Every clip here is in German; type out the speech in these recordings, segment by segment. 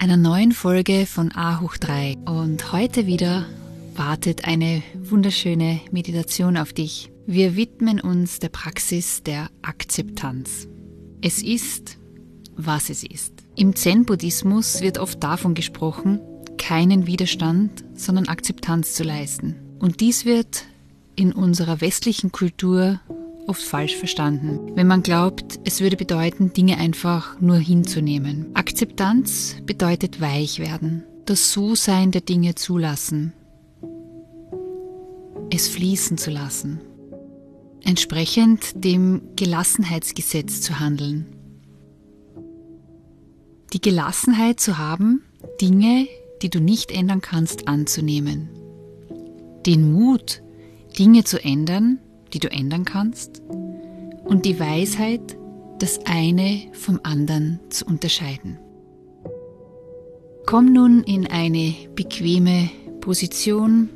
einer neuen Folge von A hoch 3 und heute wieder wartet eine wunderschöne Meditation auf dich. Wir widmen uns der Praxis der Akzeptanz. Es ist, was es ist. Im Zen-Buddhismus wird oft davon gesprochen, keinen Widerstand, sondern Akzeptanz zu leisten. Und dies wird in unserer westlichen Kultur oft falsch verstanden, wenn man glaubt, es würde bedeuten, Dinge einfach nur hinzunehmen. Akzeptanz bedeutet weich werden, das So-Sein der Dinge zulassen, es fließen zu lassen, entsprechend dem Gelassenheitsgesetz zu handeln. Die Gelassenheit zu haben, Dinge, die du nicht ändern kannst, anzunehmen. Den Mut, Dinge zu ändern, die du ändern kannst, und die Weisheit, das eine vom anderen zu unterscheiden. Komm nun in eine bequeme Position,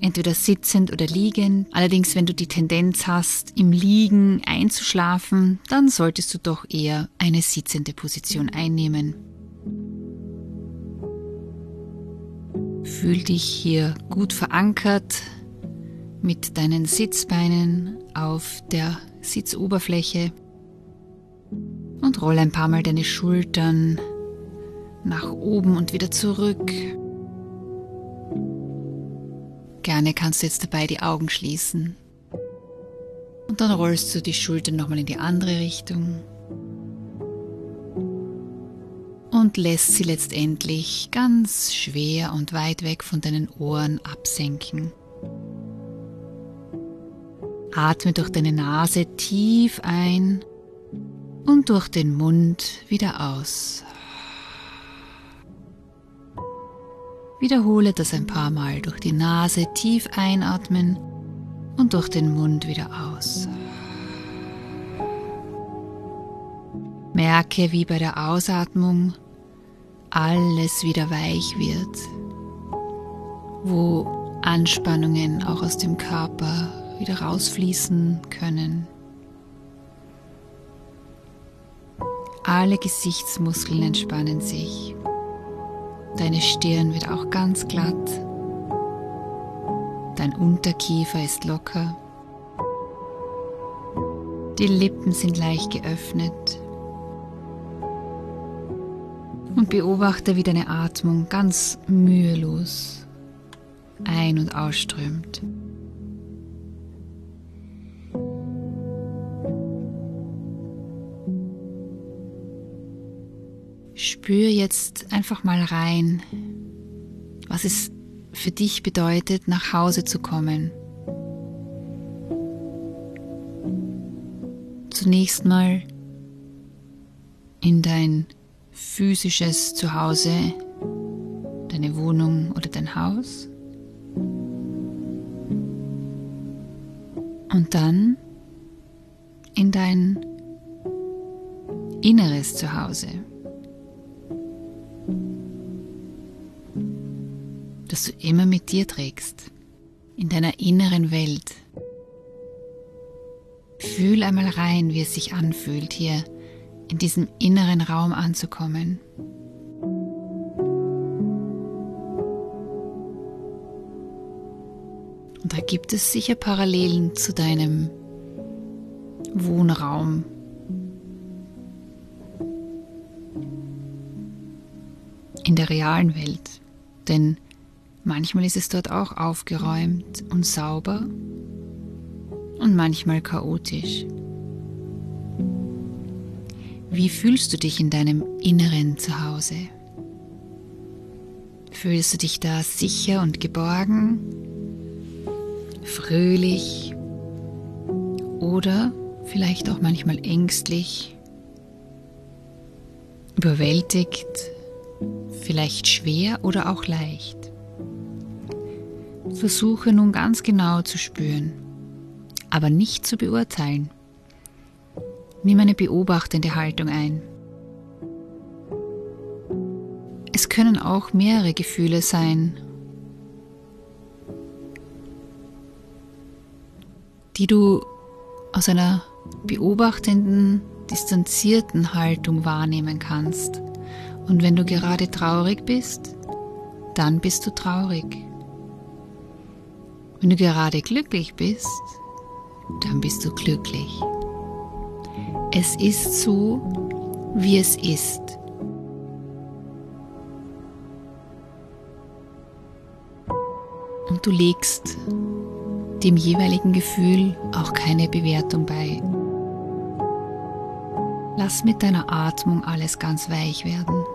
entweder sitzend oder liegend. Allerdings, wenn du die Tendenz hast, im Liegen einzuschlafen, dann solltest du doch eher eine sitzende Position einnehmen. Fühl dich hier gut verankert mit deinen Sitzbeinen auf der Sitzoberfläche und roll ein paar Mal deine Schultern nach oben und wieder zurück. Gerne kannst du jetzt dabei die Augen schließen. Und dann rollst du die Schultern nochmal in die andere Richtung. Und lässt sie letztendlich ganz schwer und weit weg von deinen Ohren absenken. Atme durch deine Nase tief ein und durch den Mund wieder aus. Wiederhole das ein paar Mal durch die Nase tief einatmen und durch den Mund wieder aus. Merke, wie bei der Ausatmung alles wieder weich wird, wo Anspannungen auch aus dem Körper wieder rausfließen können. Alle Gesichtsmuskeln entspannen sich. Deine Stirn wird auch ganz glatt. Dein Unterkiefer ist locker. Die Lippen sind leicht geöffnet. Und beobachte, wie deine Atmung ganz mühelos ein- und ausströmt. Spür jetzt einfach mal rein, was es für dich bedeutet, nach Hause zu kommen. Zunächst mal in dein physisches Zuhause, deine Wohnung oder dein Haus. Und dann in dein inneres Zuhause. Das du immer mit dir trägst, in deiner inneren Welt. Fühl einmal rein, wie es sich anfühlt, hier in diesem inneren Raum anzukommen. Und da gibt es sicher Parallelen zu deinem Wohnraum. In der realen Welt. Denn Manchmal ist es dort auch aufgeräumt und sauber und manchmal chaotisch. Wie fühlst du dich in deinem inneren Zuhause? Fühlst du dich da sicher und geborgen, fröhlich oder vielleicht auch manchmal ängstlich, überwältigt, vielleicht schwer oder auch leicht? Versuche nun ganz genau zu spüren, aber nicht zu beurteilen. Nimm eine beobachtende Haltung ein. Es können auch mehrere Gefühle sein, die du aus einer beobachtenden, distanzierten Haltung wahrnehmen kannst. Und wenn du gerade traurig bist, dann bist du traurig. Wenn du gerade glücklich bist, dann bist du glücklich. Es ist so, wie es ist. Und du legst dem jeweiligen Gefühl auch keine Bewertung bei. Lass mit deiner Atmung alles ganz weich werden.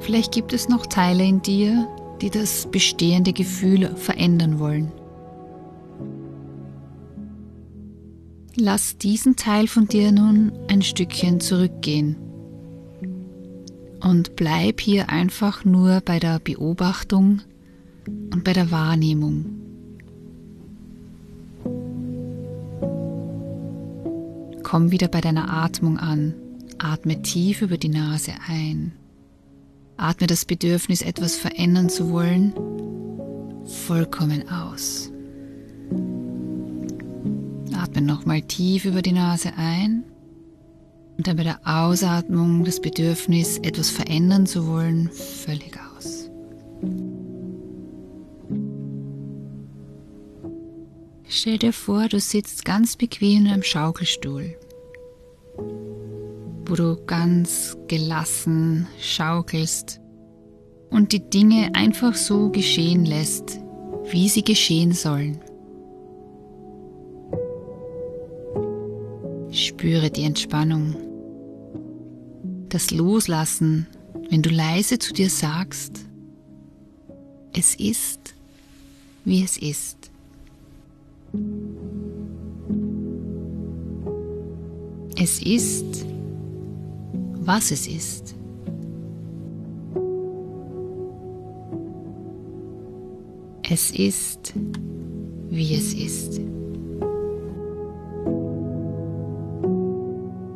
Vielleicht gibt es noch Teile in dir, die das bestehende Gefühl verändern wollen. Lass diesen Teil von dir nun ein Stückchen zurückgehen und bleib hier einfach nur bei der Beobachtung und bei der Wahrnehmung. Komm wieder bei deiner Atmung an. Atme tief über die Nase ein Atme das Bedürfnis, etwas verändern zu wollen, vollkommen aus. Atme nochmal tief über die Nase ein und dann bei der Ausatmung das Bedürfnis, etwas verändern zu wollen, völlig aus. Stell dir vor, du sitzt ganz bequem in einem Schaukelstuhl wo du ganz gelassen schaukelst und die Dinge einfach so geschehen lässt, wie sie geschehen sollen. Spüre die Entspannung, das Loslassen, wenn du leise zu dir sagst, es ist, wie es ist. Es ist, was es ist. Es ist, wie es ist.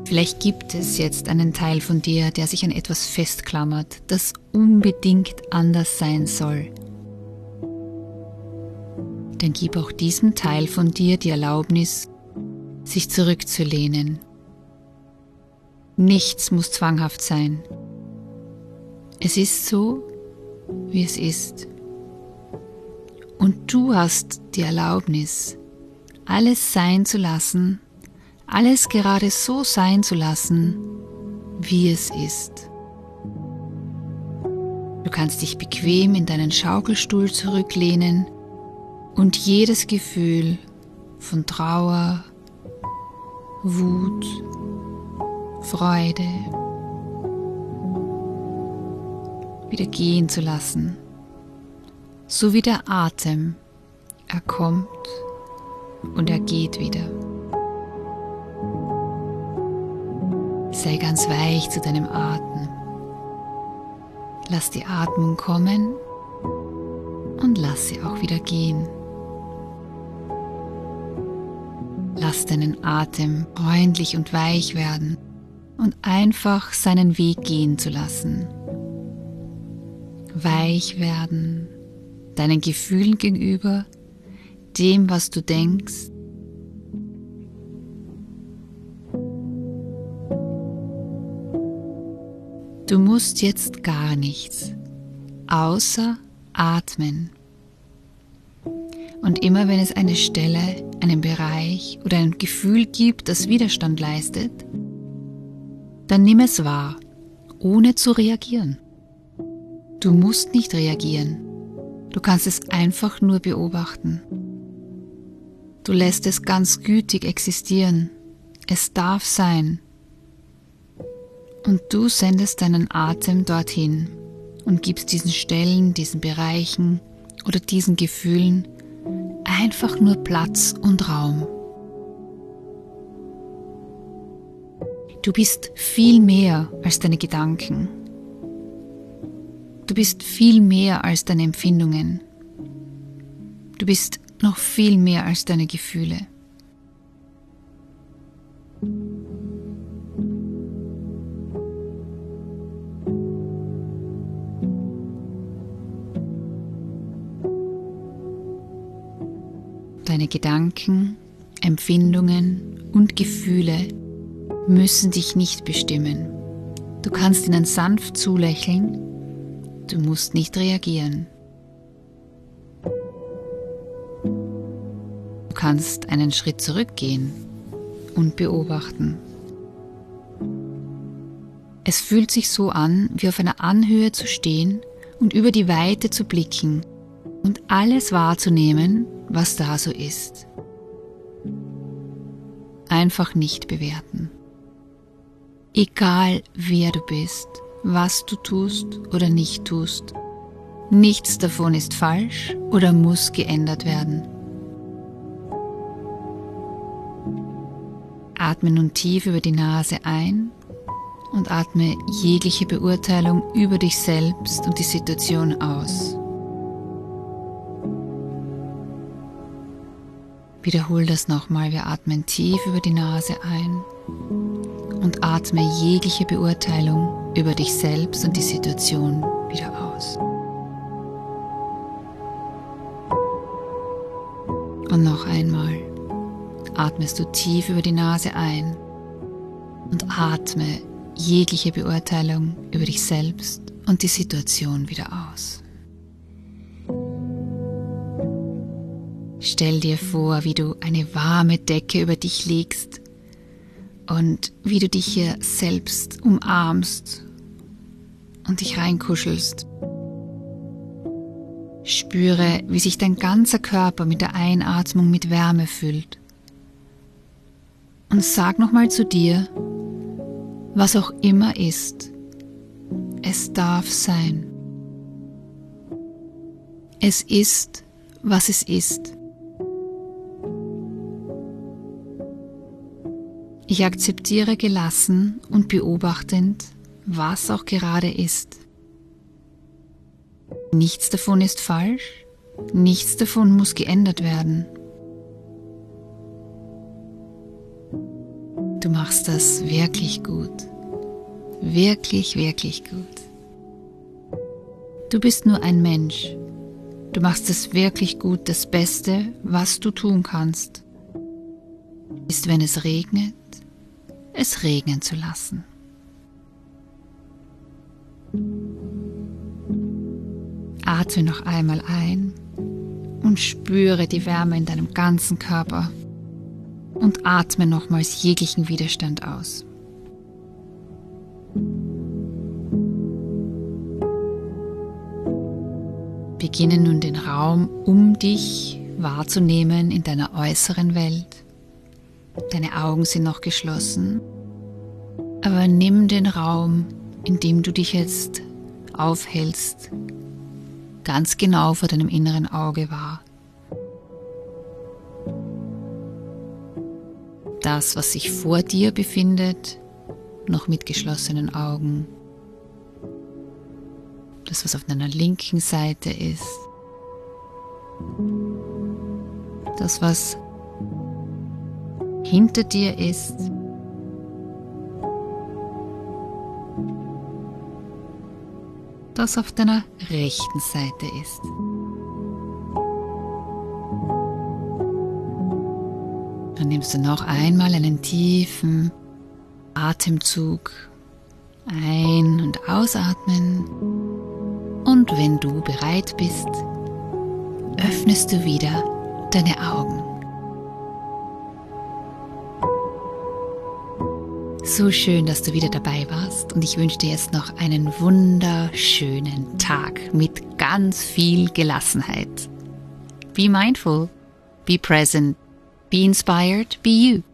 Vielleicht gibt es jetzt einen Teil von dir, der sich an etwas festklammert, das unbedingt anders sein soll. Dann gib auch diesem Teil von dir die Erlaubnis, sich zurückzulehnen Nichts muss zwanghaft sein. Es ist so, wie es ist. Und du hast die Erlaubnis, alles sein zu lassen, alles gerade so sein zu lassen, wie es ist. Du kannst dich bequem in deinen Schaukelstuhl zurücklehnen und jedes Gefühl von Trauer, Wut, Freude wieder gehen zu lassen, so wie der Atem. Er kommt und er geht wieder. Sei ganz weich zu deinem Atem. Lass die Atmung kommen und lass sie auch wieder gehen. Lass deinen Atem freundlich und weich werden und einfach seinen Weg gehen zu lassen. Weich werden deinen Gefühlen gegenüber, dem, was du denkst. Du musst jetzt gar nichts, außer atmen. Und immer wenn es eine Stelle, einen Bereich oder ein Gefühl gibt, das Widerstand leistet, dann nimm es wahr, ohne zu reagieren. Du musst nicht reagieren. Du kannst es einfach nur beobachten. Du lässt es ganz gütig existieren. Es darf sein. Und du sendest deinen Atem dorthin und gibst diesen Stellen, diesen Bereichen oder diesen Gefühlen einfach nur Platz und Raum. Du bist viel mehr als deine Gedanken. Du bist viel mehr als deine Empfindungen. Du bist noch viel mehr als deine Gefühle. Deine Gedanken, Empfindungen und Gefühle müssen dich nicht bestimmen. Du kannst ihnen sanft zulächeln, du musst nicht reagieren. Du kannst einen Schritt zurückgehen und beobachten. Es fühlt sich so an, wie auf einer Anhöhe zu stehen und über die Weite zu blicken und alles wahrzunehmen, was da so ist. Einfach nicht bewerten. Egal wer du bist, was du tust oder nicht tust, nichts davon ist falsch oder muss geändert werden. Atme nun tief über die Nase ein und atme jegliche Beurteilung über dich selbst und die Situation aus. Wiederhol das nochmal. Wir atmen tief über die Nase ein und atme jegliche Beurteilung über dich selbst und die Situation wieder aus. Und noch einmal atmest du tief über die Nase ein und atme jegliche Beurteilung über dich selbst und die Situation wieder aus. Stell dir vor, wie du eine warme Decke über dich legst und wie du dich hier selbst umarmst und dich reinkuschelst. Spüre, wie sich dein ganzer Körper mit der Einatmung mit Wärme füllt. Und sag nochmal zu dir, was auch immer ist, es darf sein. Es ist, was es ist. Ich akzeptiere gelassen und beobachtend, was auch gerade ist. Nichts davon ist falsch, nichts davon muss geändert werden. Du machst das wirklich gut. Wirklich, wirklich gut. Du bist nur ein Mensch. Du machst es wirklich gut, das Beste, was du tun kannst. Ist, wenn es regnet, es regnen zu lassen. Atme noch einmal ein und spüre die Wärme in deinem ganzen Körper und atme nochmals jeglichen Widerstand aus. Beginne nun den Raum um dich wahrzunehmen in deiner äußeren Welt. Deine Augen sind noch geschlossen, aber nimm den Raum, in dem du dich jetzt aufhältst, ganz genau vor deinem inneren Auge wahr. Das, was sich vor dir befindet, noch mit geschlossenen Augen. Das, was auf deiner linken Seite ist. Das, was hinter dir ist. Das auf deiner rechten Seite ist. Dann nimmst du noch einmal einen tiefen Atemzug ein- und ausatmen. Und wenn du bereit bist, öffnest du wieder deine Augen. So schön, dass du wieder dabei warst und ich wünsche dir jetzt noch einen wunderschönen Tag mit ganz viel Gelassenheit. Be mindful, be present, be inspired, be you.